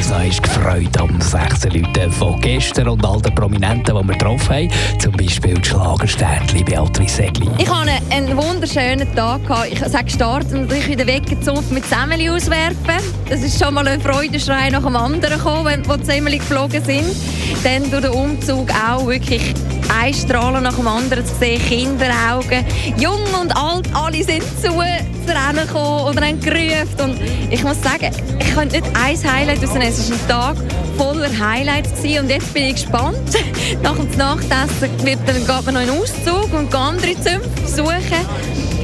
Uns noch gefreut am 16 Leuten von gestern und all den Prominenten, die wir getroffen haben. Zum Beispiel die Schlagersternchen Beatrice Segli. Ich hatte einen wunderschönen Tag. Ich sage gestartet und ich wieder weggezupft mit Semmeli auswerfen. Das ist schon mal ein Freudenschrei nach dem anderen gekommen, wo die Semmeli geflogen sind. Dann durch den Umzug auch wirklich ein Strahlen nach dem anderen zu sehen, Kinderaugen, jung und alt, alle sind zu, zu rennen gekommen oder haben gerufen. Und ich muss sagen, ich könnte nicht ein Highlight rausnehmen. Es war ein Tag voller Highlights gewesen. und jetzt bin ich gespannt. Nach dem Nachtessen wird, dann geht man noch in den Auszug und andere Zümpfe suchen.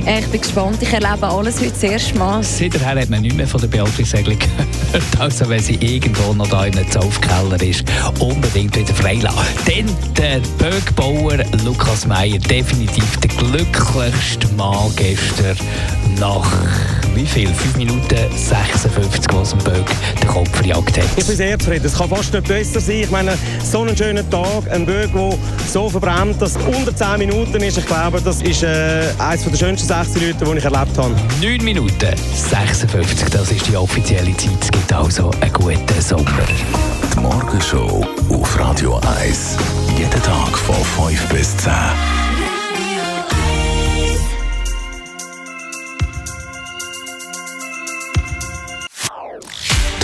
Äh, ich bin gespannt. Ich erlebe alles heute das erste Mal. Seither hat man nicht mehr von der Beatrice Segli gehört. Also wenn sie irgendwo noch da in einem Zaufkeller ist, unbedingt wieder freilassen. Dann der Böckbauer Lukas Meyer, definitiv der glücklichste Mann gestern nach wie viel? 5 Minuten 56, was ein Böck den Kopf verjagt hat. Ich bin sehr zufrieden. Es kann fast nicht besser sein. Ich meine, so einen schönen Tag, ein Böck, der so verbrennt, dass es unter 10 Minuten ist. Ich glaube, das ist äh, eines der schönsten 60 Minuten, die ich erlebt habe. 9 Minuten 56, das ist die offizielle Zeit. Es gibt also einen guten Sommer. Die Morgenshow auf Radio 1. Jeden Tag von 5 bis 10.